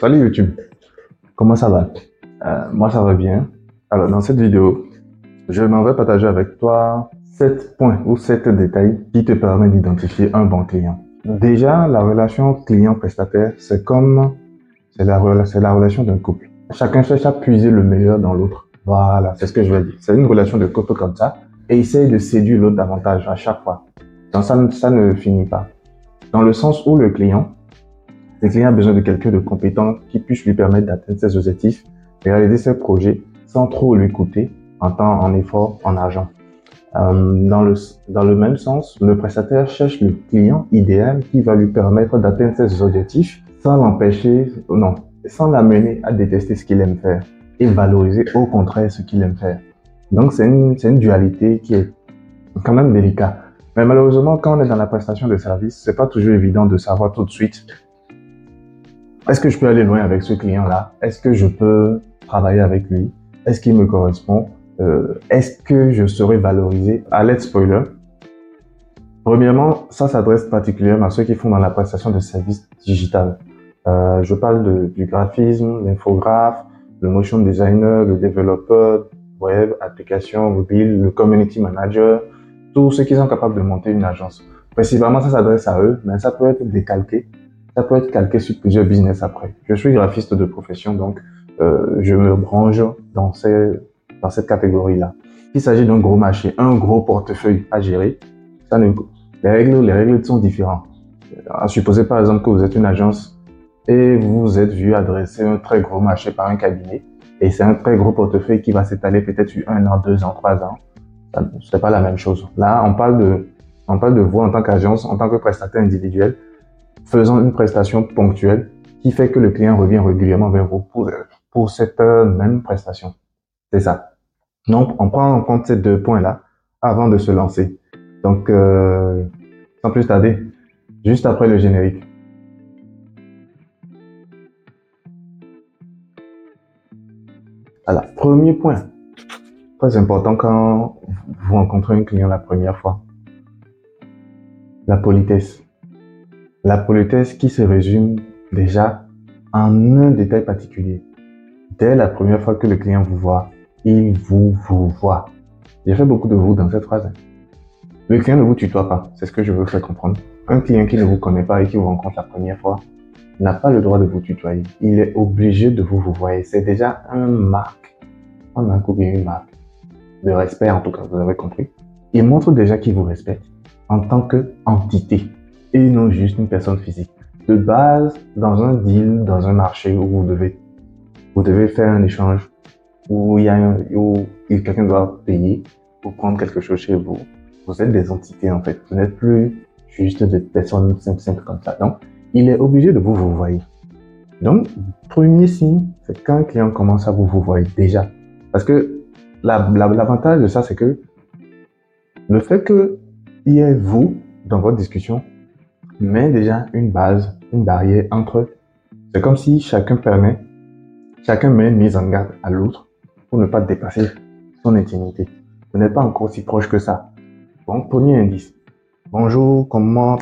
Salut YouTube, comment ça va? Euh, Moi ça va bien. Alors dans cette vidéo, je m'en vais partager avec toi 7 points ou 7 détails qui te permettent d'identifier un bon client. Déjà, la relation client-prestataire, c'est comme c'est la, la relation d'un couple. Chacun cherche à puiser le meilleur dans l'autre. Voilà, c'est ce que je veux dire. C'est une relation de couple comme ça et essaye de séduire l'autre davantage à chaque fois. Donc ça, ça ne finit pas. Dans le sens où le client, le client a besoin de quelqu'un de compétent qui puisse lui permettre d'atteindre ses objectifs et réaliser ses projets sans trop lui coûter en temps, en effort, en argent. Euh, dans, le, dans le même sens, le prestataire cherche le client idéal qui va lui permettre d'atteindre ses objectifs sans l'empêcher, non, sans l'amener à détester ce qu'il aime faire et valoriser au contraire ce qu'il aime faire. Donc c'est une, une dualité qui est quand même délicate. Mais malheureusement, quand on est dans la prestation de service, c'est pas toujours évident de savoir tout de suite est-ce que je peux aller loin avec ce client-là? Est-ce que je peux travailler avec lui? Est-ce qu'il me correspond? Euh, Est-ce que je serai valorisé Alerte spoiler. Premièrement, ça s'adresse particulièrement à ceux qui font dans la prestation de services digital. Euh, je parle du graphisme, l'infographe, le motion designer, le développeur web, application mobile, le community manager, tous ceux qui sont capables de monter une agence. Principalement, ça s'adresse à eux, mais ça peut être décalqué ça peut être calqué sur plusieurs business après. Je suis graphiste de profession, donc euh, je me branche dans, ces, dans cette catégorie-là. Il s'agit d'un gros marché, un gros portefeuille à gérer. Ça ne, les règles, les règles sont différentes. Euh, supposez par exemple que vous êtes une agence et vous êtes vu adresser un très gros marché par un cabinet et c'est un très gros portefeuille qui va s'étaler peut-être sur un an, deux ans, trois ans. C'est pas la même chose. Là, on parle de, on parle de vous en tant qu'agence, en tant que prestataire individuel faisant une prestation ponctuelle qui fait que le client revient régulièrement vers vous pour, cette euh, même prestation. C'est ça. Donc, on prend en compte ces deux points-là avant de se lancer. Donc, euh, sans plus tarder, juste après le générique. Alors, premier point, très important quand vous rencontrez un client la première fois, la politesse. La politesse qui se résume déjà en un détail particulier. Dès la première fois que le client vous voit, il vous vous voit. J'ai fait beaucoup de vous dans cette phrase. Le client ne vous tutoie pas, c'est ce que je veux faire comprendre. Un client qui ne vous connaît pas et qui vous rencontre la première fois n'a pas le droit de vous tutoyer. Il est obligé de vous vous voir. C'est déjà un marque, un marque bien une marque de respect en tout cas, vous avez compris. Il montre déjà qu'il vous respecte en tant qu'entité et non juste une personne physique. De base, dans un deal, dans un marché où vous devez, vous devez faire un échange, où il y a un, où quelqu'un doit payer pour prendre quelque chose chez vous, vous êtes des entités en fait. Vous n'êtes plus juste des personnes simples, simples comme ça. Donc, il est obligé de vous vous voyer. Donc, premier signe, c'est quand un client commence à vous vous voir déjà. Parce que l'avantage de ça, c'est que le fait qu'il y ait vous dans votre discussion met déjà une base, une barrière entre eux. C'est comme si chacun permet, chacun met une mise en garde à l'autre pour ne pas dépasser son intimité. Vous n'êtes pas encore si proche que ça. Donc, premier indice. Bonjour, comment,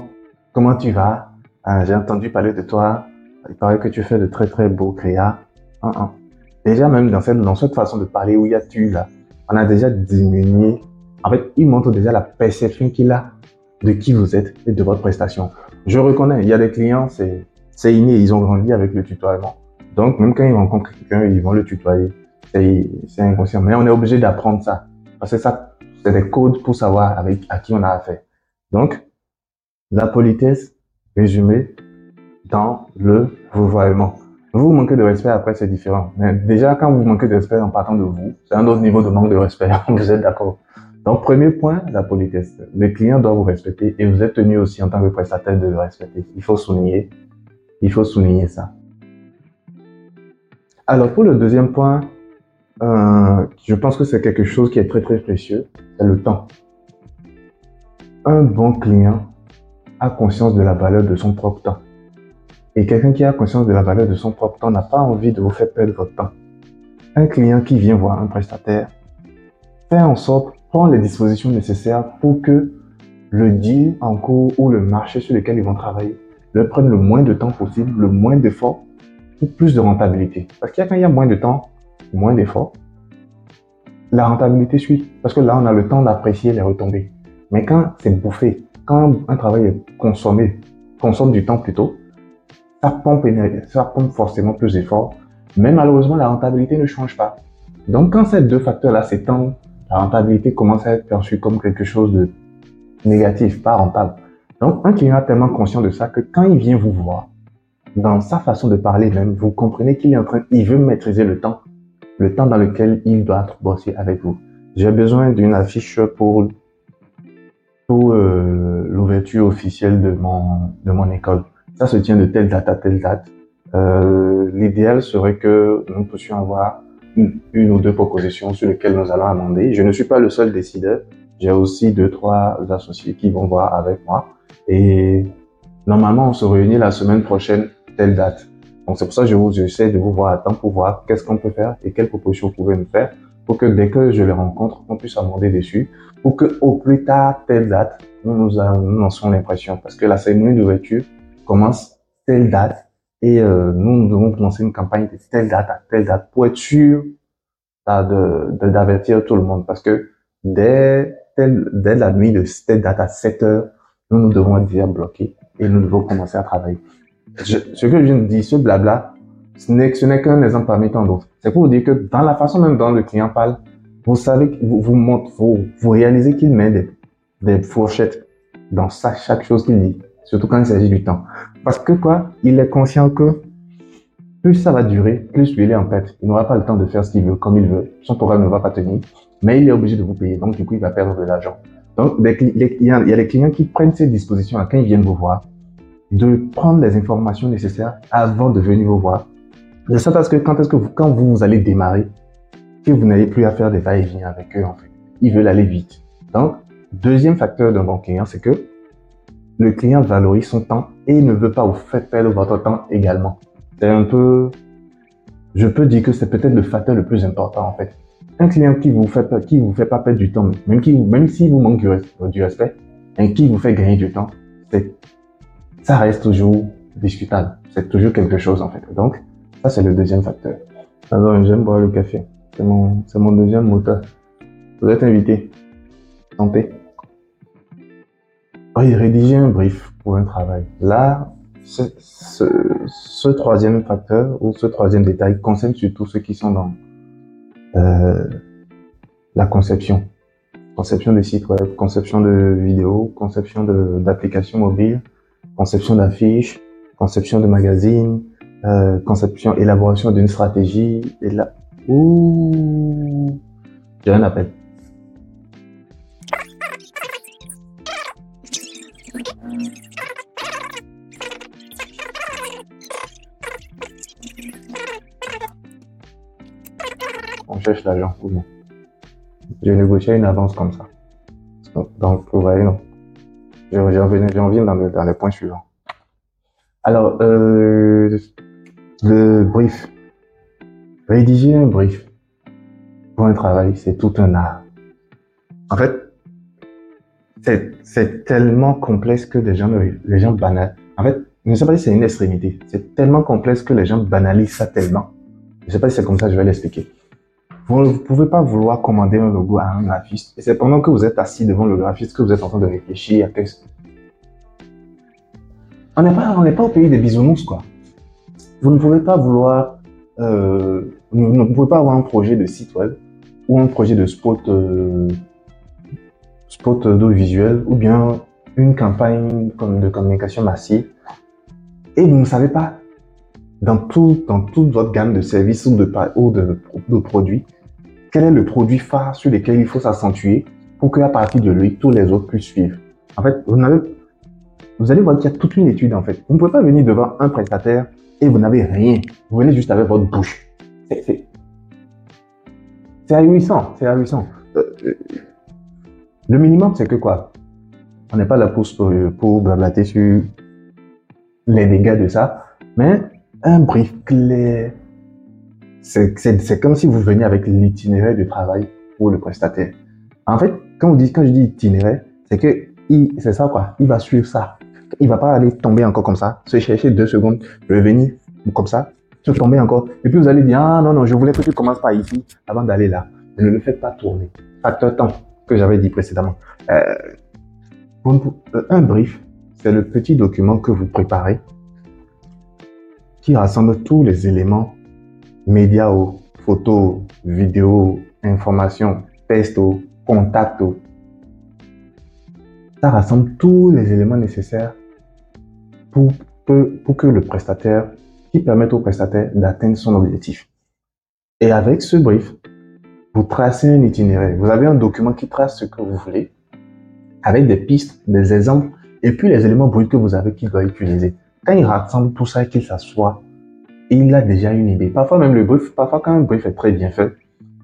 comment tu vas? Ah, j'ai entendu parler de toi. Il paraît que tu fais de très très beaux créas. Déjà, même dans cette, dans cette façon de parler où il y a tu là, on a déjà diminué. En fait, il montre déjà la perception qu'il a de qui vous êtes et de votre prestation. Je reconnais, il y a des clients, c'est, inné, ils ont grandi avec le tutoiement. Donc, même quand ils rencontrent quelqu'un, ils vont le tutoyer. C'est, c'est inconscient. Mais on est obligé d'apprendre ça. Parce que ça, c'est des codes pour savoir avec, à qui on a affaire. Donc, la politesse résumée dans le vouvoiement. Vous manquez de respect, après c'est différent. Mais déjà, quand vous manquez de respect en partant de vous, c'est un autre niveau de manque de respect. vous êtes d'accord donc, premier point, la politesse. Le client doit vous respecter et vous êtes tenu aussi en tant que prestataire de le respecter. Il faut souligner, il faut souligner ça. Alors, pour le deuxième point, euh, je pense que c'est quelque chose qui est très très précieux, c'est le temps. Un bon client a conscience de la valeur de son propre temps. Et quelqu'un qui a conscience de la valeur de son propre temps n'a pas envie de vous faire perdre votre temps. Un client qui vient voir un prestataire fait en sorte prendre les dispositions nécessaires pour que le deal en cours ou le marché sur lequel ils vont travailler leur prenne le moins de temps possible, le moins d'efforts ou plus de rentabilité. Parce qu'il quand il y a moins de temps, moins d'efforts, la rentabilité suit. Parce que là, on a le temps d'apprécier les retombées. Mais quand c'est bouffé, quand un travail est consommé, consomme du temps plutôt, ça pompe, ça pompe forcément plus d'efforts. Mais malheureusement, la rentabilité ne change pas. Donc, quand ces deux facteurs-là s'étendent, la rentabilité commence à être perçue comme quelque chose de négatif, pas rentable. Donc, un client est tellement conscient de ça que quand il vient vous voir, dans sa façon de parler même, vous comprenez qu'il est en train, il veut maîtriser le temps, le temps dans lequel il doit bosser avec vous. J'ai besoin d'une affiche pour pour euh, l'ouverture officielle de mon de mon école. Ça se tient de telle date à telle date. Euh, L'idéal serait que nous puissions avoir une, ou deux propositions sur lesquelles nous allons amender. Je ne suis pas le seul décideur. J'ai aussi deux, trois associés qui vont voir avec moi. Et normalement, on se réunit la semaine prochaine, telle date. Donc, c'est pour ça que je vous essaie de vous voir à temps pour voir qu'est-ce qu'on peut faire et quelles propositions vous pouvez me faire pour que dès que je les rencontre, on puisse amender dessus pour que au plus tard, telle date, nous nous, nous lançons l'impression. Parce que la cérémonie d'ouverture commence telle date et euh, nous, nous devons commencer une campagne de telle date à telle date pour être sûr de d'avertir tout le monde. Parce que dès, telle, dès la nuit de telle date à 7 heures, nous, nous devons être déjà bloqués et nous devons commencer à travailler. Ce que je viens de dire, ce blabla, ce n'est, qu'un exemple parmi tant d'autres. C'est pour vous dire que dans la façon même dont le client parle, vous savez, vous, vous, montre, vous, vous réalisez qu'il met des, des fourchettes dans chaque chose qu'il dit, surtout quand il s'agit du temps. Parce que quoi, il est conscient que plus ça va durer, plus il est en tête. Il n'aura pas le temps de faire ce qu'il veut, comme il veut. Son programme ne va pas tenir, mais il est obligé de vous payer. Donc du coup, il va perdre de l'argent. Donc, il y a les clients qui prennent ces dispositions quand ils viennent vous voir, de prendre les informations nécessaires avant de venir vous voir. De ça parce que quand est-ce que vous, quand vous allez démarrer, que vous n'avez plus à faire des va-et-vient avec eux, en fait. Ils veulent aller vite. Donc, deuxième facteur d'un bon client, c'est que le client valorise son temps et ne veut pas vous faire perdre votre temps également. C'est un peu, je peux dire que c'est peut-être le facteur le plus important, en fait un client qui vous fait qui vous fait pas perdre du temps, même même s'il vous manque du, respect, et qui vous fait gagner du temps, c'est, ça reste toujours discutable. C'est toujours quelque chose, en fait. Donc, ça, c'est le deuxième facteur. Alors, j'aime boire le café. C'est mon, c'est mon deuxième moteur. Vous êtes invité. Santé. Oui, rédiger un brief pour un travail. Là, ce, ce, ce troisième facteur ou ce troisième détail concerne surtout ceux qui sont dans euh, la conception. Conception de sites web, conception de vidéos, conception d'applications mobiles, conception d'affiches, conception de magazines, euh, conception, élaboration d'une stratégie. Et là, ouh, j'ai un appel. Cherche l'argent ou non. J'ai négocié une avance comme ça. Donc, vous voyez, non. J'en viens dans, dans les points suivants. Alors, euh, le brief. Rédiger un brief pour un travail, c'est tout un art. En fait, c'est tellement complexe que les gens, les gens banalisent. En fait, je ne sais pas si c'est une extrémité. C'est tellement complexe que les gens banalisent ça tellement. Je ne sais pas si c'est comme ça, je vais l'expliquer. Vous ne pouvez pas vouloir commander un logo à un graphiste. Et c'est pendant que vous êtes assis devant le graphiste que vous êtes en train de réfléchir à qu'est-ce. On n'est pas, on n'est pas au pays des bisounours, quoi. Vous ne pouvez pas vouloir, euh, vous ne pouvez pas avoir un projet de site web ou un projet de spot, euh, spot audiovisuel ou bien une campagne de communication massive et vous ne savez pas dans tout, dans toute votre gamme de services ou de, ou de, de produits, quel est le produit phare sur lequel il faut s'accentuer pour qu'à partir de lui, tous les autres puissent suivre. En fait, vous allez voir qu'il y a toute une étude, en fait. Vous ne pouvez pas venir devant un prestataire et vous n'avez rien. Vous venez juste avec votre bouche. C'est, c'est, ahurissant, c'est ahurissant. Euh, euh, le minimum, c'est que quoi? On n'est pas là pour, pour blablater sur les dégâts de ça, mais un brief clair, c'est comme si vous veniez avec l'itinéraire de travail pour le prestataire. En fait, quand, je dis itinéraire, c'est que c'est ça quoi, il va suivre ça. Il va pas aller tomber encore comme ça, se chercher deux secondes, revenir comme ça, se tomber encore. Et puis vous allez dire, ah non, non, je voulais que tu commences par ici avant d'aller là. Ne le faites pas tourner. Facteur temps que j'avais dit précédemment. Euh, un brief, c'est le petit document que vous préparez qui rassemble tous les éléments médias photos, vidéos, informations, ou contacts. Ça rassemble tous les éléments nécessaires pour, que le prestataire qui permettent au prestataire d'atteindre son objectif. Et avec ce brief, vous tracez un itinéraire. Vous avez un document qui trace ce que vous voulez, avec des pistes, des exemples, et puis les éléments bruts que vous avez qu'il doit utiliser. Quand il rassemble tout ça et qu'il s'assoit, il a déjà une idée. Parfois même le brief, parfois quand un brief est très bien fait,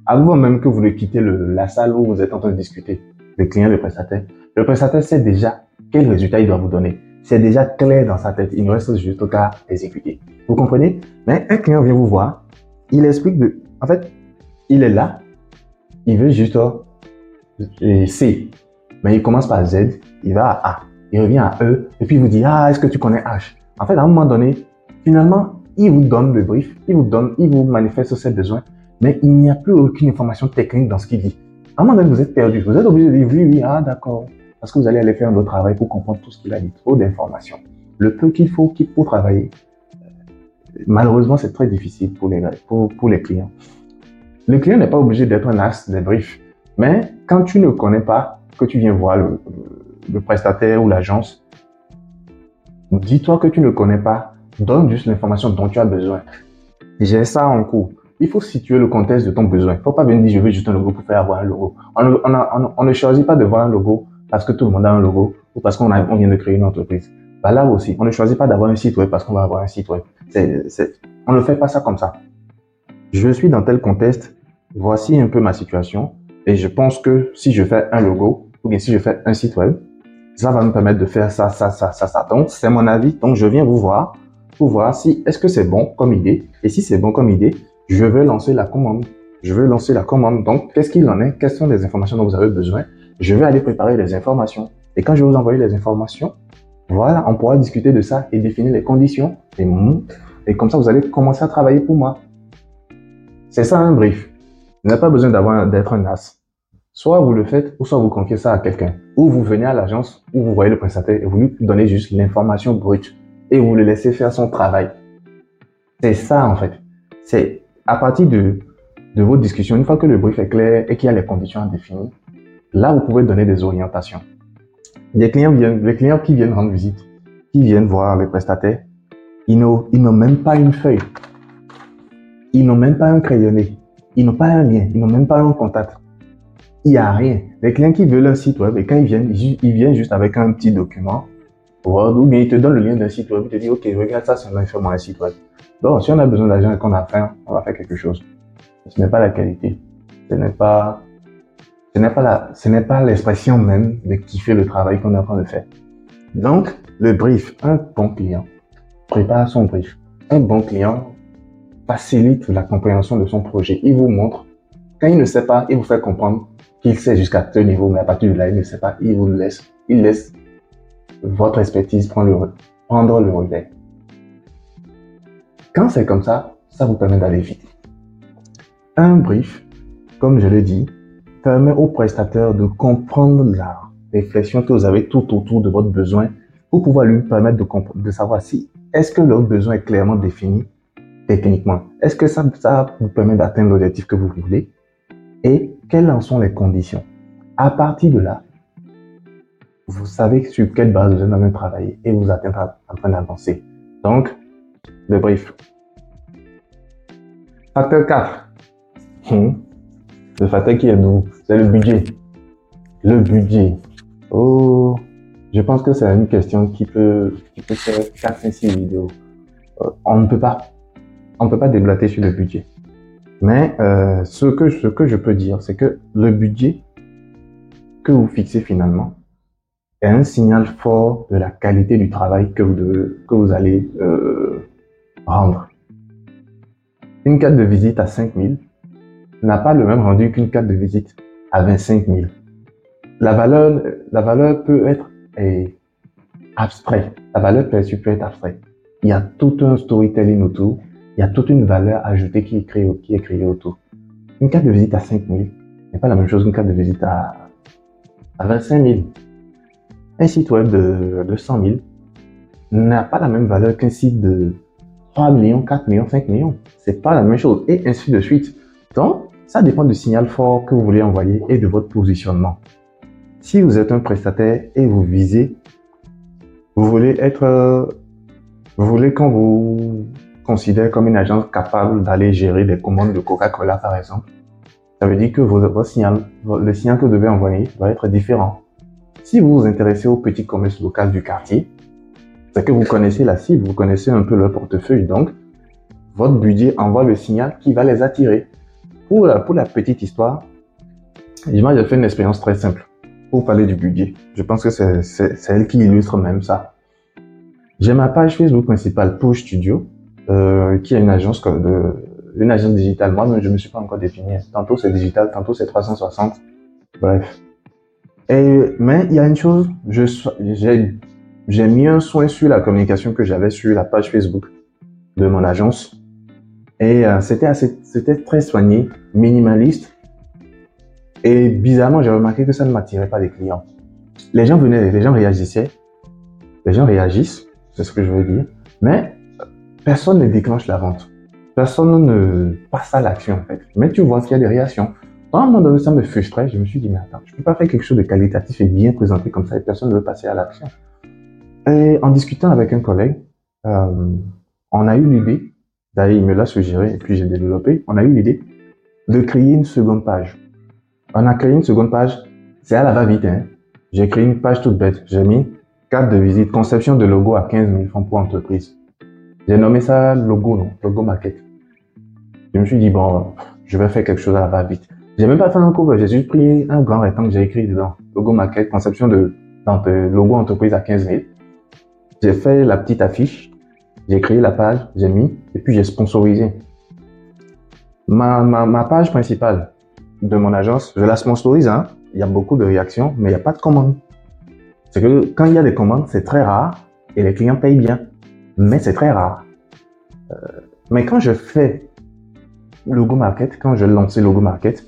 avant même que vous ne quittez la salle où vous êtes en train de discuter, le client, le prestataire, le prestataire sait déjà quel résultat il doit vous donner. C'est déjà clair dans sa tête. Il ne reste juste qu'à exécuter. Vous comprenez? Mais un client vient vous voir, il explique de... En fait, il est là, il veut juste C, mais il commence par Z, il va à A, il revient à E, et puis il vous dit, ah, est-ce que tu connais H? En fait, à un moment donné, finalement, il vous donne le brief, il vous donne, il vous manifeste ses besoins, mais il n'y a plus aucune information technique dans ce qu'il dit. À un moment donné, vous êtes perdu, vous êtes obligé de dire, oui, oui, ah, d'accord, parce que vous allez aller faire un autre travail pour comprendre tout ce qu'il a dit, trop d'informations. Le peu qu'il faut pour travailler, malheureusement, c'est très difficile pour les, pour, pour les clients. Le client n'est pas obligé d'être un as des briefs, mais quand tu ne connais pas, que tu viens voir le, le prestataire ou l'agence, dis-toi que tu ne connais pas, donne juste l'information dont tu as besoin. J'ai ça en cours. Il faut situer le contexte de ton besoin. Il ne faut pas venir dire je veux juste un logo pour faire avoir un logo. On, ne choisit pas de voir un logo parce que tout le monde a un logo ou parce qu'on on vient de créer une entreprise. Bah là aussi, on ne choisit pas d'avoir un site web parce qu'on va avoir un site web. on ne fait pas ça comme ça. Je suis dans tel contexte, voici un peu ma situation, et je pense que si je fais un logo, ou bien si je fais un site web, ça va me permettre de faire ça, ça, ça, ça. Donc, c'est mon avis. Donc, je viens vous voir voir si, est-ce que c'est bon comme idée. Et si c'est bon comme idée, je vais lancer la commande. Je vais lancer la commande. Donc, qu'est-ce qu'il en est? Quelles sont les informations dont vous avez besoin? Je vais aller préparer les informations. Et quand je vais vous envoyer les informations, voilà, on pourra discuter de ça et définir les conditions. Et, comme ça, vous allez commencer à travailler pour moi. C'est ça un brief. Vous n'avez pas besoin d'avoir d'être un as. Soit vous le faites, ou soit vous confiez ça à quelqu'un. Ou vous venez à l'agence, où vous voyez le prestataire et vous lui donnez juste l'information brute. Et vous le laissez faire son travail. C'est ça, en fait. C'est à partir de, de vos discussions, une fois que le brief est clair et qu'il y a les conditions à définir, là, vous pouvez donner des orientations. Les clients viennent, les clients qui viennent rendre visite, qui viennent voir les prestataires, ils n'ont, ils n'ont même pas une feuille. Ils n'ont même pas un crayonné. Ils n'ont pas un lien. Ils n'ont même pas un contact. Il n'y a rien. Les clients qui veulent un site web, et quand ils viennent, ils viennent juste avec un petit document ou bien ils te donnent le lien d'un site web. Ils te disent, OK, regarde ça, c'est un site web. Donc, si on a besoin d'argent et qu'on a faim, on va faire quelque chose. Ce n'est pas la qualité. Ce n'est pas ce n'est pas la, ce n'est pas l'expression même de kiffer le travail qu'on est en train de faire. Donc, le brief, un bon client prépare son brief. Un bon client facilite la compréhension de son projet. Il vous montre. Quand il ne sait pas, il vous fait comprendre qu'il sait jusqu'à tel niveau, mais à partir de là, il ne sait pas, il vous laisse. Il laisse votre expertise prendre le, prendre le relais. Quand c'est comme ça, ça vous permet d'aller vite. Un brief, comme je l'ai dit, permet au prestataire de comprendre la réflexion que vous avez tout autour de votre besoin pour pouvoir lui permettre de, savoir si est-ce que leur besoin est clairement défini techniquement? Est-ce que ça, ça vous permet d'atteindre l'objectif que vous voulez? Et quelles en sont les conditions? À partir de là, vous savez sur quelle base vous allez travailler et vous êtes en train d'avancer. Donc, le brief. Facteur 4. Le facteur qui est nous, c'est le budget. Le budget. Oh, je pense que c'est une question qui peut, qui peut faire 4 6 vidéos. Euh, on ne peut pas, on peut pas déblater sur le budget. Mais euh, ce, que, ce que je peux dire, c'est que le budget que vous fixez finalement est un signal fort de la qualité du travail que vous, allez euh, rendre. Une carte de visite à 5000 n'a pas le même rendu qu'une carte de visite à 25 000. La valeur, la valeur peut être abstraite. La valeur perçue peut être abstraite. Il y a tout un storytelling autour il y a toute une valeur ajoutée qui est créée, qui est créée autour. Une carte de visite à 5 000 n'est pas la même chose qu'une carte de visite à, à 25 000. Un site web de, de 100 000 n'a pas la même valeur qu'un site de 3 millions, 4 millions, 5 millions. C'est pas la même chose. Et ainsi de suite. Donc, ça dépend du signal fort que vous voulez envoyer et de votre positionnement. Si vous êtes un prestataire et vous visez, vous voulez être, vous voulez qu'on vous considère comme une agence capable d'aller gérer des commandes de Coca-Cola par exemple, ça veut dire que votre signal, le signal que vous devez envoyer doit être différent. Si vous vous intéressez au petit commerce local du quartier, c'est que vous connaissez la cible, vous connaissez un peu leur portefeuille, donc votre budget envoie le signal qui va les attirer. Pour la, petite histoire, moi j'ai fait une expérience très simple pour parler du budget. Je pense que c'est elle qui illustre même ça. J'ai ma page Facebook principale Push Studio, euh, qui est une agence de, agence digitale. Moi, je ne me suis pas encore défini. Tantôt c'est digital, tantôt c'est 360. Bref. Mais il y a une chose, j'ai, mis un soin sur la communication que j'avais sur la page Facebook de mon agence. Et euh, c'était très soigné, minimaliste. Et bizarrement, j'ai remarqué que ça ne m'attirait pas des clients. Les gens venaient, les gens réagissaient. Les gens réagissent, c'est ce que je veux dire. Mais personne ne déclenche la vente personne ne passe à l'action en fait. Mais tu vois qu'il y a des réactions. À un moment donné, ça me frustrait. Je me suis dit, mais attends, je peux pas faire quelque chose de qualitatif et bien présenté comme ça et personne ne veut passer à l'action. Et en discutant avec un collègue, euh, on a eu l'idée, d'ailleurs il me l'a suggéré et puis j'ai développé, on a eu l'idée de créer une seconde page. On a créé une seconde page, c'est à la va-vite. Hein. J'ai créé une page toute bête. J'ai mis carte de visite, conception de logo à 15 000 francs pour entreprise. J'ai nommé ça logo, non, logo maquette. Je me suis dit, bon, je vais faire quelque chose à la va-vite. J'ai même pas fait un cover, j'ai juste pris un grand rectangle, j'ai écrit dedans, logo maquette, conception de, logo entreprise à 15 000. J'ai fait la petite affiche, j'ai créé la page, j'ai mis, et puis j'ai sponsorisé. Ma, ma, ma page principale de mon agence, je la sponsorise, hein. Il y a beaucoup de réactions, mais il n'y a pas de commandes. C'est que quand il y a des commandes, c'est très rare et les clients payent bien mais c'est très rare. Euh, mais quand je fais Logo Market, quand je lançais Logo Market,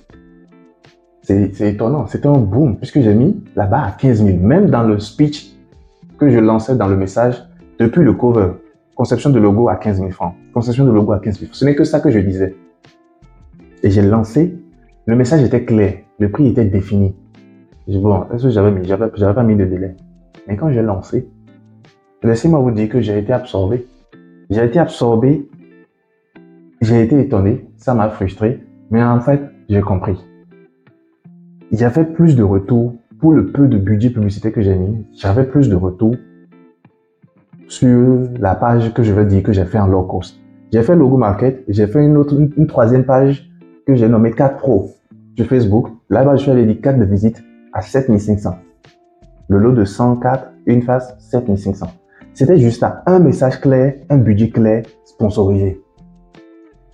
c'est étonnant, c'était un boom, puisque j'ai mis là-bas à 15 000, même dans le speech que je lançais dans le message, depuis le cover, conception de logo à 15 000 francs, conception de logo à 15 000 Ce n'est que ça que je disais. Et j'ai lancé, le message était clair, le prix était défini. J'ai bon, est-ce que j'avais mis, j'avais pas mis de délai. Mais quand j'ai lancé, Laissez-moi vous dire que j'ai été absorbé. J'ai été absorbé. J'ai été étonné. Ça m'a frustré. Mais en fait, j'ai compris. Il y avait plus de retours pour le peu de budget publicité que j'ai mis. J'avais plus de retours sur la page que je vais dire que j'ai fait en low cost. J'ai fait logo market. J'ai fait une autre, une, troisième page que j'ai nommée 4 Pro sur Facebook. Là-bas, je suis allé dire 4 de visite à 7500. Le lot de 104, une face, 7500. C'était juste ça, un message clair, un budget clair, sponsorisé.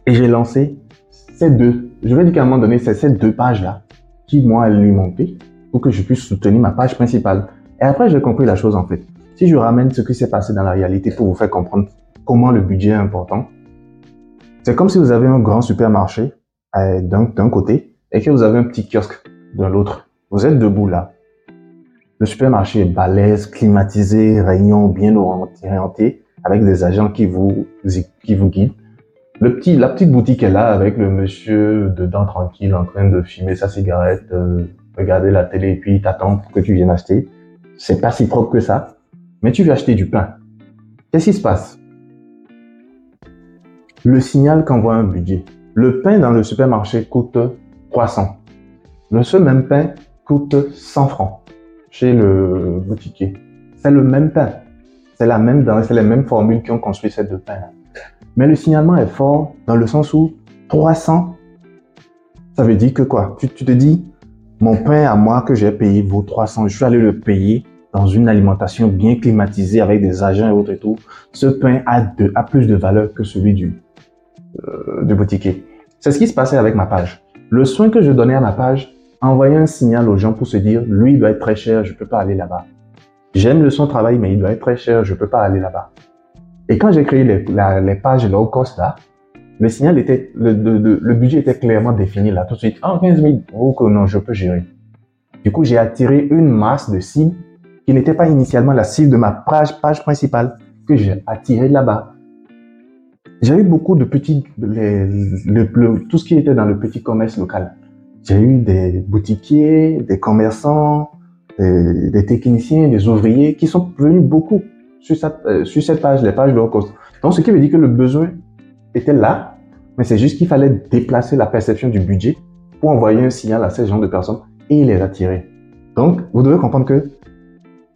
Et j'ai lancé ces deux, je vais dire qu'à un moment donné, c'est ces deux pages-là qui m'ont alimenté pour que je puisse soutenir ma page principale. Et après, j'ai compris la chose en fait. Si je ramène ce qui s'est passé dans la réalité pour vous faire comprendre comment le budget est important, c'est comme si vous avez un grand supermarché euh, d'un côté et que vous avez un petit kiosque de l'autre. Vous êtes debout là. Le supermarché est balèze, climatisé, réunion bien orienté, avec des agents qui vous, qui vous guident. Le petit, la petite boutique est là avec le monsieur dedans tranquille en train de fumer sa cigarette, regarder la télé et puis t'attend pour que tu viennes acheter. C'est pas si propre que ça. Mais tu veux acheter du pain. Qu'est-ce qui se passe? Le signal qu'envoie un budget. Le pain dans le supermarché coûte 300. Le ce même pain coûte 100 francs chez le boutiquier. C'est le même pain. C'est la même c'est les mêmes formules qui ont construit ces deux pains-là. Mais le signalement est fort dans le sens où 300, ça veut dire que quoi? Tu, te dis, mon pain à moi que j'ai payé vaut 300. Je suis allé le payer dans une alimentation bien climatisée avec des agents et autres et tout. Ce pain a, plus de valeur que celui du, euh, du boutiquier. C'est ce qui se passait avec ma page. Le soin que je donnais à ma page envoyer un signal aux gens pour se dire, lui, il doit être très cher, je peux pas aller là-bas. J'aime le son travail, mais il doit être très cher, je peux pas aller là-bas. Et quand j'ai créé les, pages low cost là, le signal était, le, budget était clairement défini là, tout de suite. Ah, 15 000, oh que non, je peux gérer. Du coup, j'ai attiré une masse de cibles qui n'était pas initialement la cible de ma page, principale, que j'ai attiré là-bas. J'ai eu beaucoup de petits, tout ce qui était dans le petit commerce local. J'ai eu des boutiquiers, des commerçants, des, techniciens, des ouvriers qui sont venus beaucoup sur cette, euh, sur cette page, les pages low cost. Donc, ce qui veut dire que le besoin était là, mais c'est juste qu'il fallait déplacer la perception du budget pour envoyer un signal à ces gens de personnes et les attirer. Donc, vous devez comprendre que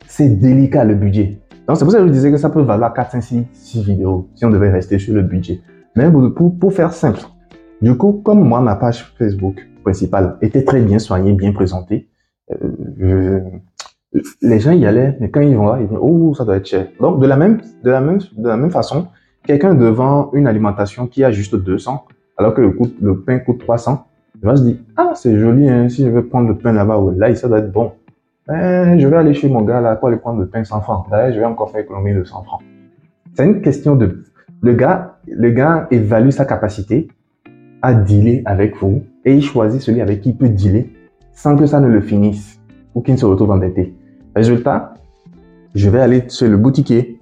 c'est délicat le budget. Donc, c'est pour ça que je disais que ça peut valoir 4, 5, 6, 6 vidéos si on devait rester sur le budget. Mais pour, pour faire simple, du coup, comme moi, ma page Facebook principale était très bien soignée, bien présentée, euh, les gens y allaient, mais quand ils vont là, ils disent, oh, ça doit être cher. Donc, de la même, de la même, de la même façon, quelqu'un devant une alimentation qui a juste 200, alors que le, pain coûte 300, il va se dire, ah, c'est joli, hein, si je veux prendre le pain là-bas, là, ça doit être bon. Eh, je vais aller chez mon gars là pour aller prendre le pain 100 francs. Là, je vais encore faire économie de 100 francs. C'est une question de, le gars, le gars évalue sa capacité à dealer avec vous et il choisit celui avec qui il peut dealer sans que ça ne le finisse ou qu'il ne se retrouve endetté. Résultat, je vais aller chez le boutiquier,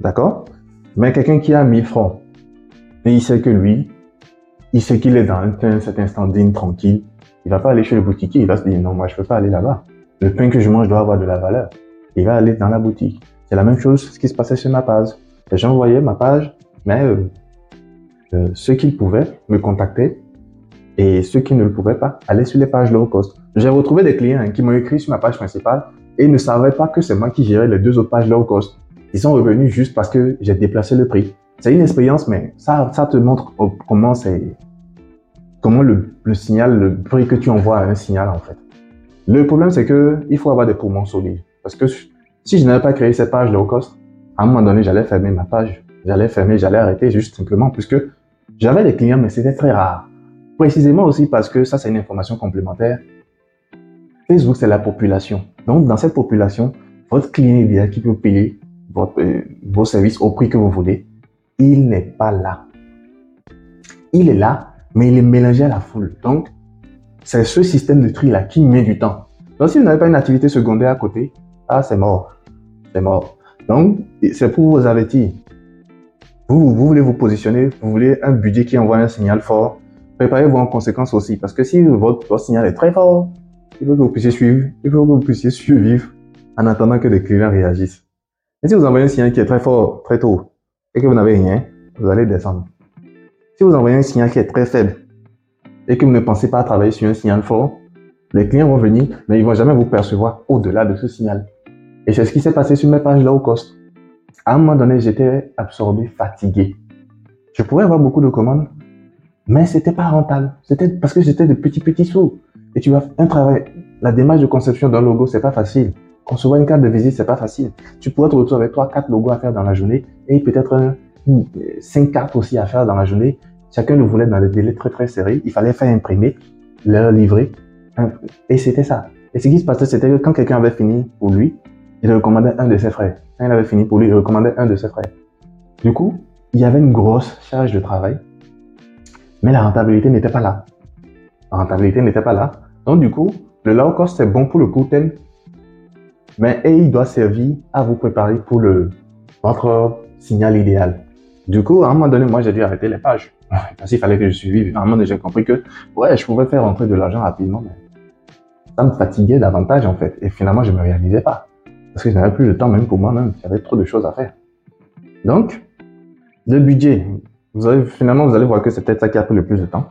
d'accord? Mais quelqu'un qui a 1000 francs, et il sait que lui, il sait qu'il est dans un, certain standing tranquille, il va pas aller chez le boutiquier, il va se dire non, moi je peux pas aller là-bas. Le pain que je mange doit avoir de la valeur. Il va aller dans la boutique. C'est la même chose ce qui se passait sur ma page. Les gens voyaient ma page, mais euh, euh, ceux qui pouvaient me contacter et ceux qui ne le pouvaient pas allaient sur les pages low cost. J'ai retrouvé des clients qui m'ont écrit sur ma page principale et ne savaient pas que c'est moi qui gérais les deux autres pages low cost. Ils sont revenus juste parce que j'ai déplacé le prix. C'est une expérience, mais ça, te montre comment c'est, comment le, le signal, le prix que tu envoies à un signal en fait. Le problème, c'est que il faut avoir des poumons solides. Parce que si je n'avais pas créé cette page low cost, à un moment donné, j'allais fermer ma page. J'allais fermer, j'allais arrêter juste simplement puisque j'avais des clients, mais c'était très rare. Précisément aussi parce que ça, c'est une information complémentaire. Facebook, c'est la population. Donc, dans cette population, votre client idéal qui peut payer euh, vos services au prix que vous voulez, il n'est pas là. Il est là, mais il est mélangé à la foule. Donc, c'est ce système de tri-là qui met du temps. Donc, si vous n'avez pas une activité secondaire à côté, ah, c'est mort. C'est mort. Donc, c'est pour vous avertir. Vous, vous voulez vous positionner, vous voulez un budget qui envoie un signal fort. Préparez-vous en conséquence aussi. Parce que si votre signal est très fort, il faut que vous puissiez suivre, il faut que vous puissiez survivre en attendant que les clients réagissent. Et si vous envoyez un signal qui est très fort, très tôt, et que vous n'avez rien, vous allez descendre. Si vous envoyez un signal qui est très faible, et que vous ne pensez pas à travailler sur un signal fort, les clients vont venir, mais ils vont jamais vous percevoir au-delà de ce signal. Et c'est ce qui s'est passé sur mes pages low cost. À un moment donné, j'étais absorbé, fatigué. Je pouvais avoir beaucoup de commandes, mais c'était pas rentable. C'était parce que j'étais de petits petits sous. Et tu vas un travail, la démarche de conception d'un logo, c'est pas facile. Concevoir une carte de visite, c'est pas facile. Tu pourrais te retrouver avec trois, quatre logos à faire dans la journée et peut-être cinq cartes aussi à faire dans la journée. Chacun le voulait dans des délais très très serrés. Il fallait faire imprimer, leur livrer. Et c'était ça. Et ce qui se passait, c'était que quand quelqu'un avait fini pour lui, il recommandait un de ses frères. Quand il avait fini pour lui, il recommandait un de ses frères. Du coup, il y avait une grosse charge de travail, mais la rentabilité n'était pas là. La rentabilité n'était pas là. Donc, du coup, le low cost, c'est bon pour le court mais il doit servir à vous préparer pour le, votre signal idéal. Du coup, à un moment donné, moi, j'ai dû arrêter les pages. Parce qu'il fallait que je suive. À un moment donné, j'ai compris que, ouais, je pouvais faire rentrer de l'argent rapidement, mais ça me fatiguait davantage, en fait. Et finalement, je me réalisais pas. Parce que je n'avais plus le temps même pour moi-même. J'avais trop de choses à faire. Donc, le budget. Vous finalement, vous allez voir que c'est peut-être ça qui a pris le plus de temps.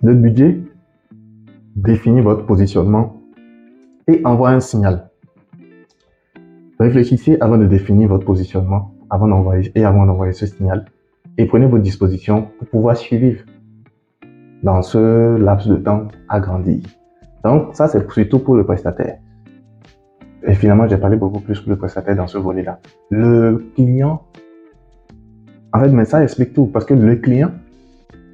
Le budget définit votre positionnement et envoie un signal. Réfléchissez avant de définir votre positionnement, avant et avant d'envoyer ce signal, et prenez vos dispositions pour pouvoir suivre dans ce laps de temps agrandi. Donc ça c'est surtout pour le prestataire. Et finalement j'ai parlé beaucoup plus pour le prestataire dans ce volet-là. Le client, en fait, mais ça explique tout parce que le client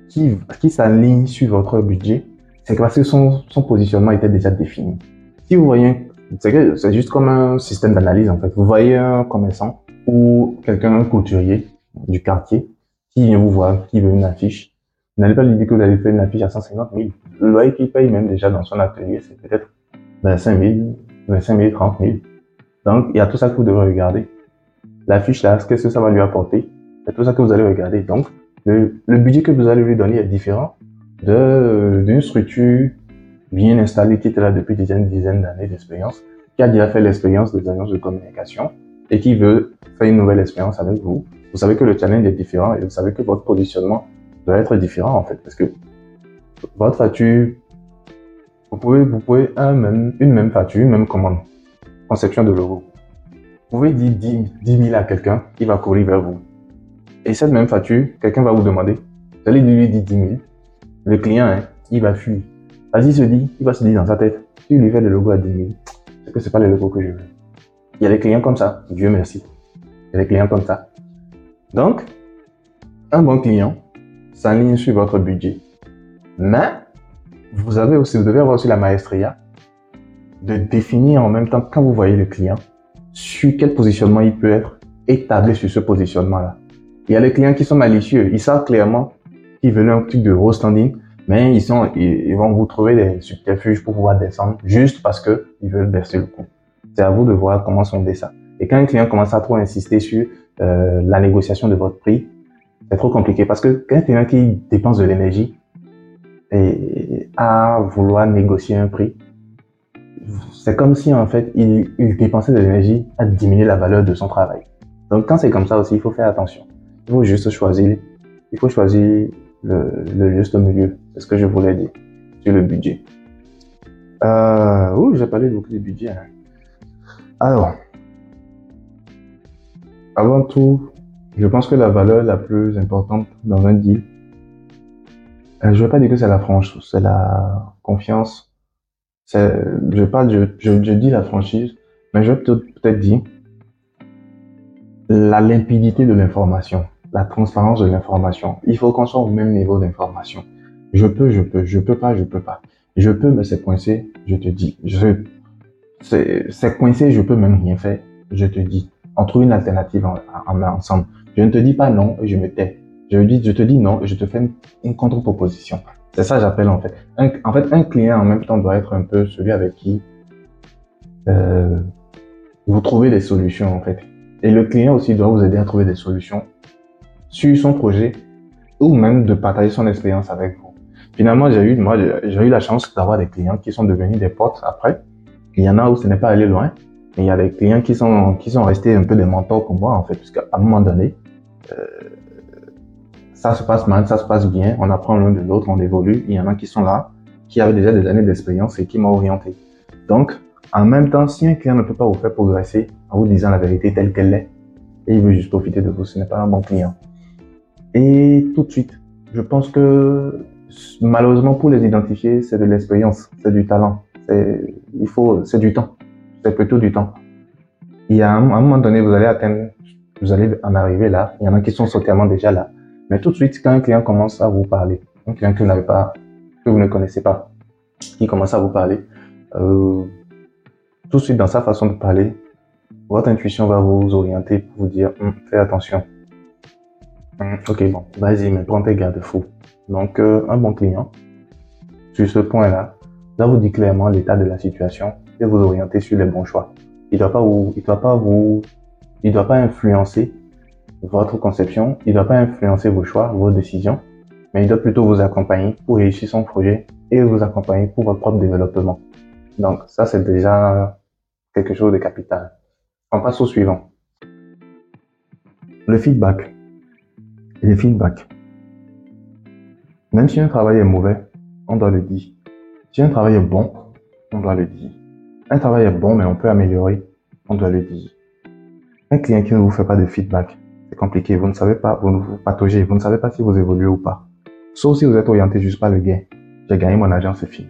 qui, s'aligne sur votre budget c'est parce que son, positionnement était déjà défini. Si vous voyez, c'est juste comme un système d'analyse en fait. Vous voyez un commerçant ou quelqu'un, un couturier du quartier qui vous voir, qui veut une affiche, n'allez pas lui dire que vous allez faire une affiche à 150 000. Le loyer qu'il paye même déjà dans son atelier, c'est peut-être 25 000, 25 000, 30 000. Donc, il y a tout ça que vous devez regarder. L'affiche là, qu'est-ce que ça va lui apporter C'est tout ça que vous allez regarder. Donc, le, budget que vous allez lui donner est différent de d'une structure bien installée qui était là depuis des dizaines, dizaines d'années d'expérience, qui a déjà fait l'expérience des agences de communication et qui veut faire une nouvelle expérience avec vous. Vous savez que le challenge est différent et vous savez que votre positionnement doit être différent en fait parce que votre facture, vous pouvez, vous pouvez un même, une même facture, une même commande, conception de logo. Vous pouvez dire 10, 10 000 à quelqu'un qui va courir vers vous. Et cette même facture, quelqu'un va vous demander, vous allez lui dire 10 000. Le client, hein, il va fuir. Vas-y, se dit, il va se dire dans sa tête, si lui fait le logo à 10 000, c'est que c'est pas le logo que je veux. Il y a des clients comme ça, Dieu merci. Il y a des clients comme ça. Donc, un bon client s'aligne sur votre budget. Mais, vous avez aussi, vous devez avoir aussi la maestria de définir en même temps, quand vous voyez le client, sur quel positionnement il peut être établi sur ce positionnement-là. Il y a les clients qui sont malicieux. Ils savent clairement qu'ils veulent un truc de gros standing, mais ils sont, ils, vont vous trouver des subterfuges pour pouvoir descendre juste parce que ils veulent baisser le coût. C'est à vous de voir comment sonder ça. Et quand un client commence à trop insister sur euh, la négociation de votre prix, c'est trop compliqué parce que quand un client qui dépense de l'énergie et à vouloir négocier un prix, c'est comme si en fait il, il dépensait de l'énergie à diminuer la valeur de son travail. Donc quand c'est comme ça aussi, il faut faire attention. Il faut juste choisir, il faut choisir le, juste milieu. C'est ce que je voulais dire sur le budget. Euh, j'ai parlé beaucoup du budget. Hein. Alors, avant tout, je pense que la valeur la plus importante dans un deal, euh, je ne veux pas dire que c'est la franchise, c'est la confiance. Je parle, je, dis la franchise, mais je vais peut-être dire la limpidité de l'information, la transparence de l'information. Il faut qu'on soit au même niveau d'information. Je peux, je peux, je peux pas, je peux pas. Je peux, mais c'est coincé, je te dis. Je, c'est coincé, je peux même rien faire, je te dis. On trouve une alternative en, en, ensemble. Je ne te dis pas non et je me tais. Je, dis, je te dis non et je te fais une, contre-proposition. C'est ça j'appelle en fait. en fait, un client en même temps doit être un peu celui avec qui euh, vous trouvez des solutions en fait. Et le client aussi doit vous aider à trouver des solutions sur son projet ou même de partager son expérience avec vous. Finalement, j'ai eu, moi, j'ai eu la chance d'avoir des clients qui sont devenus des potes après. Il y en a où ce n'est pas allé loin. Mais il y a des clients qui sont, qui sont restés un peu des mentors pour moi, en fait, puisqu'à un moment donné, euh, ça se passe mal, ça se passe bien, on apprend l'un de l'autre, on évolue. Il y en a qui sont là, qui avaient déjà des années d'expérience et qui m'ont orienté. Donc, en même temps, si un client ne peut pas vous faire progresser en vous disant la vérité telle qu'elle est, et il veut juste profiter de vous, ce n'est pas un bon client. Et tout de suite, je pense que malheureusement pour les identifier, c'est de l'expérience, c'est du talent, c'est il faut, c'est du temps, c'est plutôt du temps. Il y a un, moment donné, vous allez atteindre, vous allez en arriver là. Il y en a qui sont certainement déjà là. Mais tout de suite, quand un client commence à vous parler, un client que vous n'avez pas, que vous ne connaissez pas, qui commence à vous parler, euh, tout de suite dans sa façon de parler, votre intuition va vous orienter pour vous dire, hum, fais attention. Hum, ok, bon, vas-y, mais prends tes garde-fous. Donc, euh, un bon client, sur ce point-là, doit vous dire clairement l'état de la situation et vous orienter sur les bons choix. Il il doit pas doit pas influencer votre conception, il doit pas influencer vos choix, vos décisions, mais il doit plutôt vous accompagner pour réussir son projet et vous accompagner pour votre propre développement. Donc, ça, c'est déjà quelque chose de capital. On passe au suivant. Le feedback. Le feedback. Même si un travail est mauvais, on doit le dire. Si un travail est bon, on doit le dire. Un travail est bon, mais on peut améliorer, on doit le dire. Un client qui ne vous fait pas de feedback, c'est compliqué. Vous ne savez pas, vous vous pataugez, vous ne savez pas si vous évoluez ou pas. Sauf si vous êtes orienté juste par le gain. J'ai gagné mon argent, c'est fini.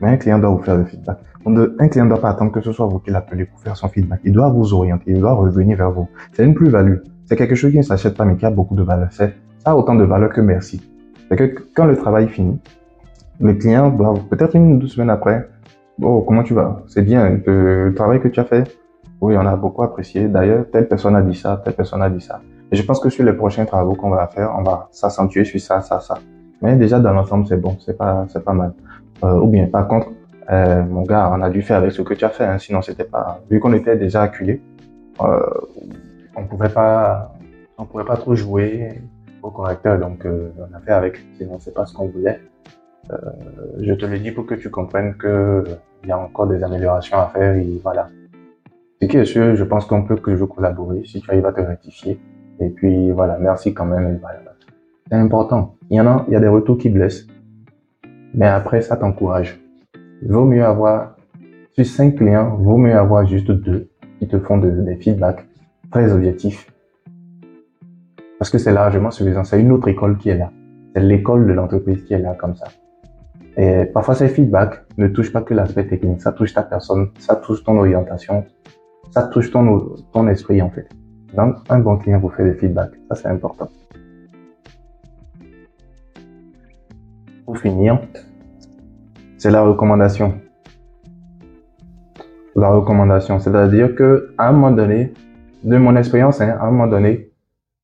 Mais un client doit vous faire le feedback. Un client ne doit pas attendre que ce soit vous qui l'appelez pour faire son feedback. Il doit vous orienter, il doit revenir vers vous. C'est une plus-value. C'est quelque chose qui ne s'achète pas, mais qui a beaucoup de valeur. Ça a autant de valeur que merci. C'est que quand le travail finit, le client doit peut-être une ou deux semaines après, oh, comment tu vas? C'est bien, le travail que tu as fait. Oui, on a beaucoup apprécié. D'ailleurs, telle personne a dit ça, telle personne a dit ça. Et je pense que sur les prochains travaux qu'on va faire, on va s'accentuer sur ça, ça, ça. Mais déjà, dans l'ensemble, c'est bon, c'est pas, c'est pas mal. Euh, ou bien, par contre, euh, mon gars, on a dû faire avec ce que tu as fait, hein, sinon c'était pas, vu qu'on était déjà acculé, euh, on pouvait pas, on pouvait pas trop jouer au correcteur, donc euh, on a fait avec, sinon c'est pas ce qu'on voulait. Je te le dis pour que tu comprennes que il y a encore des améliorations à faire et voilà. Ce qui est sûr, je pense qu'on peut que je collaborer si tu arrives à te rectifier. Et puis voilà, merci quand même. C'est important. Il y en a, il y a des retours qui blessent, mais après ça t'encourage. Vaut mieux avoir sur cinq clients, vaut mieux avoir juste deux qui te font des feedbacks très objectifs. Parce que c'est largement suffisant. C'est une autre école qui est là. C'est l'école de l'entreprise qui est là comme ça. Et parfois, ces feedbacks ne touchent pas que l'aspect technique, ça touche ta personne, ça touche ton orientation, ça touche ton, ton esprit en fait. Donc, un bon client vous fait des feedbacks, ça c'est important. Finir, c'est la recommandation. La recommandation, c'est-à-dire que à un moment donné, de mon expérience, hein, à un moment donné,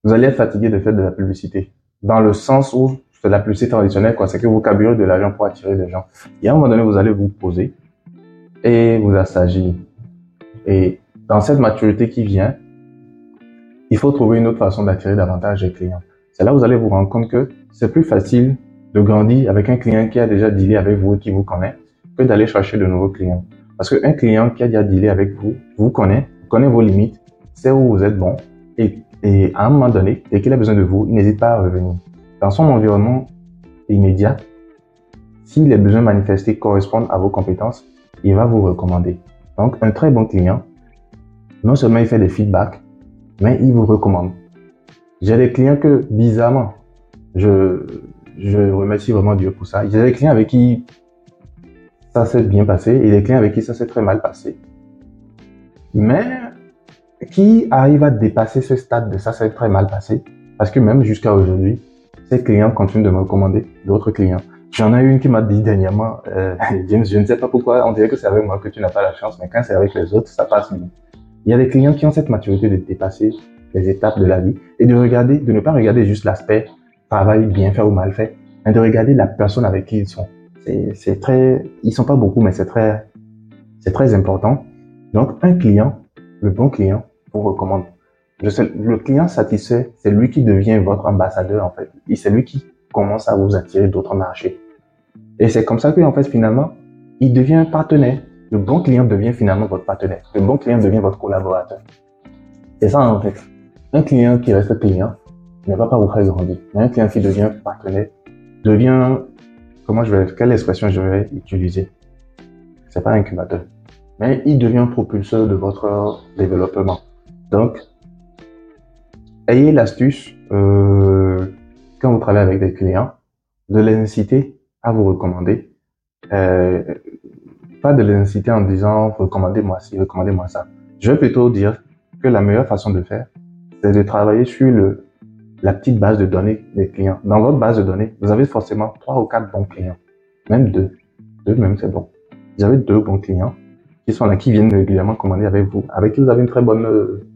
vous allez être fatigué de faire de la publicité. Dans le sens où c'est la publicité traditionnelle, quoi. C'est que vous de l'argent pour attirer des gens. Et à un moment donné, vous allez vous poser et vous assagir. Et dans cette maturité qui vient, il faut trouver une autre façon d'attirer davantage les clients. C'est là où vous allez vous rendre compte que c'est plus facile de grandir avec un client qui a déjà dealé avec vous et qui vous connaît que d'aller chercher de nouveaux clients. Parce qu'un client qui a déjà dealé avec vous, vous connaît, connaît vos limites, sait où vous êtes bon et, et à un moment donné, dès qu'il a besoin de vous, il n'hésite pas à revenir dans son environnement immédiat, si les besoins manifestés correspondent à vos compétences, il va vous recommander. Donc, un très bon client, non seulement il fait des feedbacks, mais il vous recommande. J'ai des clients que, bizarrement, je, je remercie vraiment Dieu pour ça. J'ai des clients avec qui ça s'est bien passé et des clients avec qui ça s'est très mal passé. Mais qui arrivent à dépasser ce stade de ça s'est très mal passé? Parce que même jusqu'à aujourd'hui, ces clients continuent de me recommander d'autres clients. J'en ai une qui m'a dit dernièrement, euh, James, je ne sais pas pourquoi, on dirait que c'est avec moi que tu n'as pas la chance, mais quand c'est avec les autres, ça passe mieux. Il y a des clients qui ont cette maturité de dépasser les étapes de la vie et de ne pas regarder juste l'aspect travail bien fait ou mal fait, mais de regarder la personne avec qui ils sont. C'est très, ils sont pas beaucoup, mais c'est très, c'est très important. Donc, un client, le bon client, vous recommande le client satisfait, c'est lui qui devient votre ambassadeur en fait. Et c'est lui qui commence à vous attirer d'autres marchés. Et c'est comme ça que en fait finalement, il devient partenaire. Le bon client devient finalement votre partenaire. Le bon client devient votre collaborateur. C'est ça en fait. Un client qui reste client ne va pas faire grandir. Mais un client qui devient partenaire devient, comment je vais, quelle expression je vais utiliser? C'est pas un incubateur, mais il devient propulseur de votre développement. Donc, ayez l'astuce, euh, quand vous travaillez avec des clients, de les inciter à vous recommander. Euh, pas de les inciter en disant recommandez-moi ci, recommandez-moi ça. Je vais plutôt dire que la meilleure façon de faire, c'est de travailler sur le, la petite base de données des clients. Dans votre base de données, vous avez forcément trois ou quatre bons clients, même deux. Deux même, c'est bon. Vous avez deux bons clients qui sont là, qui viennent régulièrement commander avec vous, avec qui vous avez une très bonne euh,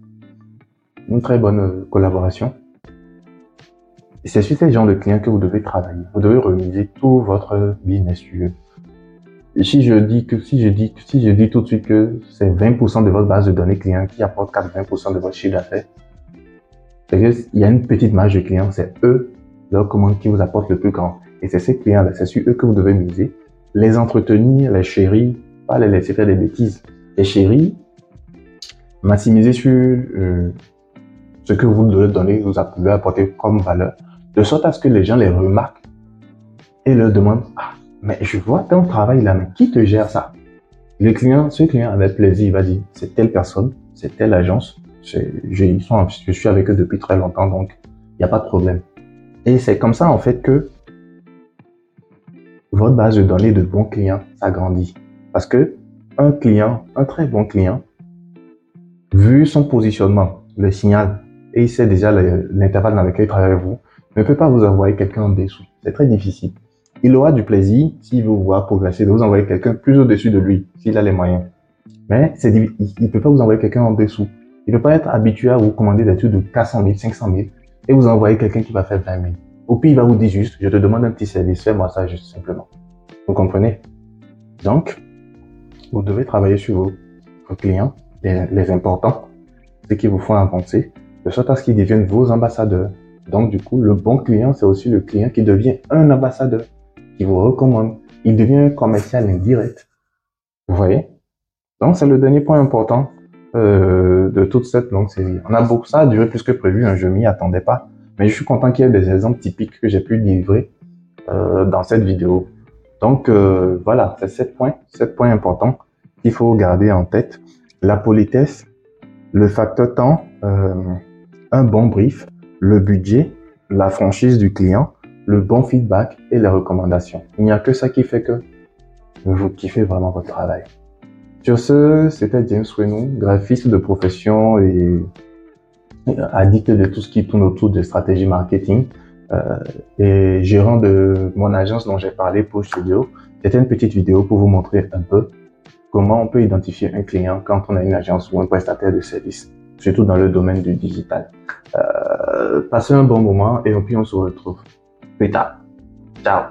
une très bonne euh, collaboration. C'est sur ces genre de clients que vous devez travailler. Vous devez remiser tout votre business Et si je dis que, si je dis, si je dis tout de suite que c'est 20% de votre base de données clients qui apporte 80% de votre chiffre d'affaires, c'est qu'il y a une petite marge de clients, c'est eux, leurs commandes qui vous apportent le plus grand. Et c'est ces clients-là, c'est sur eux que vous devez miser. Les entretenir, les chérir, pas les laisser faire des bêtises. Les chérir, maximiser sur euh, ce que vous devez donner, vous pouvez apporter comme valeur, de sorte à ce que les gens les remarquent et leur demandent, ah, mais je vois ton travail là, mais qui te gère ça? Le client, ce client avec plaisir, il va dire, c'est telle personne, c'est telle agence, ils sont, je suis avec eux depuis très longtemps, donc il n'y a pas de problème. Et c'est comme ça, en fait, que votre base de données de bons clients s'agrandit. Parce que un client, un très bon client, vu son positionnement, le signal et il sait déjà l'intervalle dans lequel il travaille avec vous, ne peut pas vous envoyer quelqu'un en dessous. C'est très difficile. Il aura du plaisir, s'il vous voir progresser, de vous envoyer quelqu'un plus au-dessus de lui, s'il a les moyens. Mais il ne peut pas vous envoyer quelqu'un en dessous. Il ne peut pas être habitué à vous commander des trucs de 400 000, 500 000 et vous envoyer quelqu'un qui va faire 20 000. Au pire, il va vous dire juste, je te demande un petit service, fais-moi ça juste simplement. Vous comprenez? Donc, vous devez travailler sur vos, clients, les, les importants, ceux qui vous font avancer, de sorte à ce qu'ils deviennent vos ambassadeurs. Donc, du coup, le bon client, c'est aussi le client qui devient un ambassadeur, qui vous recommande. Il devient un commercial indirect. Vous voyez? Donc, c'est le dernier point important euh, de toute cette longue série. On a beaucoup, ça a duré plus que prévu, hein, je m'y attendais pas. Mais je suis content qu'il y ait des exemples typiques que j'ai pu livrer euh, dans cette vidéo. Donc, euh, voilà, c'est sept points, sept points importants qu'il faut garder en tête. La politesse, le facteur temps, un bon brief, le budget, la franchise du client, le bon feedback et les recommandations. Il n'y a que ça qui fait que vous kiffez vraiment votre travail. Sur ce, c'était James Wenou, graphiste de profession et addict de tout ce qui tourne autour de stratégie marketing euh, et gérant de mon agence dont j'ai parlé pour Studio. C'était une petite vidéo pour vous montrer un peu comment on peut identifier un client quand on a une agence ou un prestataire de service, surtout dans le domaine du digital. Euh, passez un bon moment et puis on se retrouve plus tard. Ciao